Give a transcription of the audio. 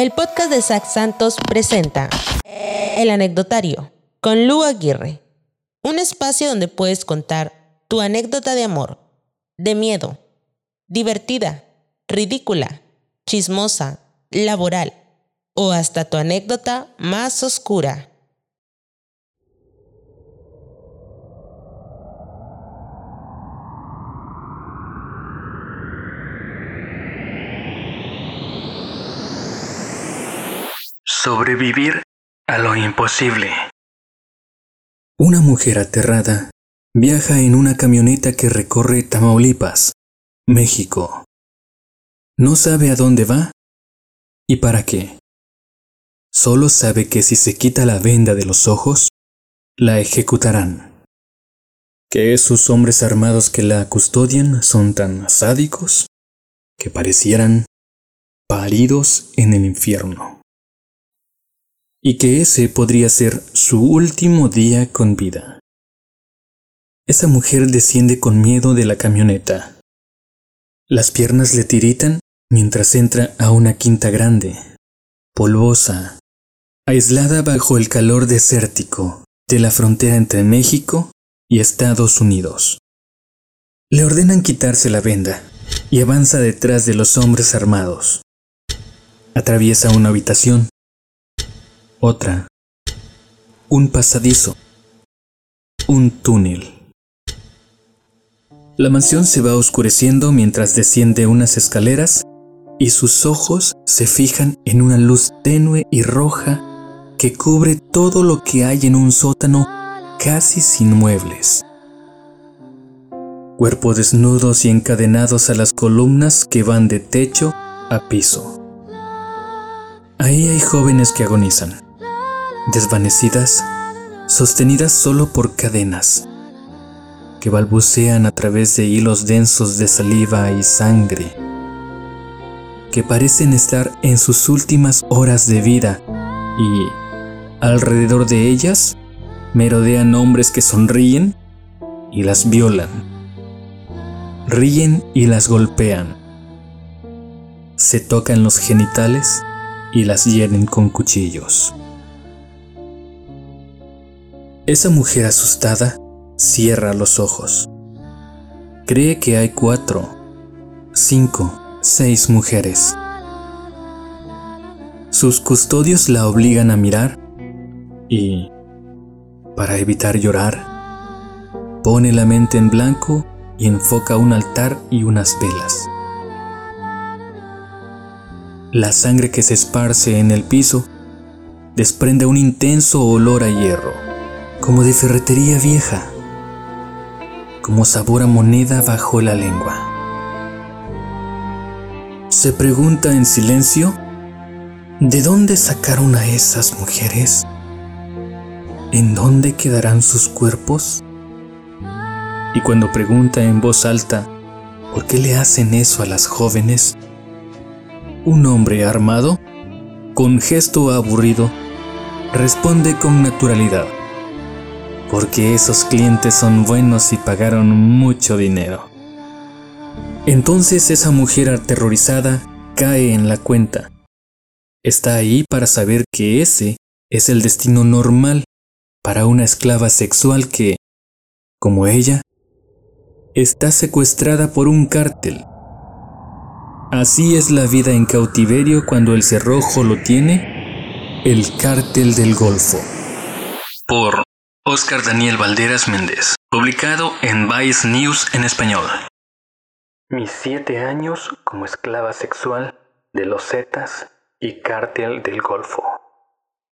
El podcast de Zach Santos presenta El Anecdotario con Lu Aguirre, un espacio donde puedes contar tu anécdota de amor, de miedo, divertida, ridícula, chismosa, laboral o hasta tu anécdota más oscura. Sobrevivir a lo imposible. Una mujer aterrada viaja en una camioneta que recorre Tamaulipas, México. No sabe a dónde va y para qué. Solo sabe que si se quita la venda de los ojos, la ejecutarán. Que sus hombres armados que la custodian son tan sádicos que parecieran paridos en el infierno y que ese podría ser su último día con vida. Esa mujer desciende con miedo de la camioneta. Las piernas le tiritan mientras entra a una quinta grande, polvosa, aislada bajo el calor desértico de la frontera entre México y Estados Unidos. Le ordenan quitarse la venda y avanza detrás de los hombres armados. Atraviesa una habitación otra, un pasadizo, un túnel. La mansión se va oscureciendo mientras desciende unas escaleras y sus ojos se fijan en una luz tenue y roja que cubre todo lo que hay en un sótano casi sin muebles. Cuerpos desnudos y encadenados a las columnas que van de techo a piso. Ahí hay jóvenes que agonizan desvanecidas, sostenidas solo por cadenas, que balbucean a través de hilos densos de saliva y sangre, que parecen estar en sus últimas horas de vida y, alrededor de ellas, merodean hombres que sonríen y las violan, ríen y las golpean, se tocan los genitales y las hieren con cuchillos. Esa mujer asustada cierra los ojos. Cree que hay cuatro, cinco, seis mujeres. Sus custodios la obligan a mirar y, para evitar llorar, pone la mente en blanco y enfoca un altar y unas velas. La sangre que se esparce en el piso desprende un intenso olor a hierro como de ferretería vieja, como sabor a moneda bajo la lengua. Se pregunta en silencio, ¿de dónde sacaron a esas mujeres? ¿En dónde quedarán sus cuerpos? Y cuando pregunta en voz alta, ¿por qué le hacen eso a las jóvenes? Un hombre armado, con gesto aburrido, responde con naturalidad porque esos clientes son buenos y pagaron mucho dinero. Entonces esa mujer aterrorizada cae en la cuenta. Está ahí para saber que ese es el destino normal para una esclava sexual que, como ella, está secuestrada por un cártel. Así es la vida en cautiverio cuando el cerrojo lo tiene, el cártel del Golfo. Por Oscar Daniel Valderas Méndez, publicado en Vice News en español. Mis siete años como esclava sexual de los Zetas y cártel del Golfo.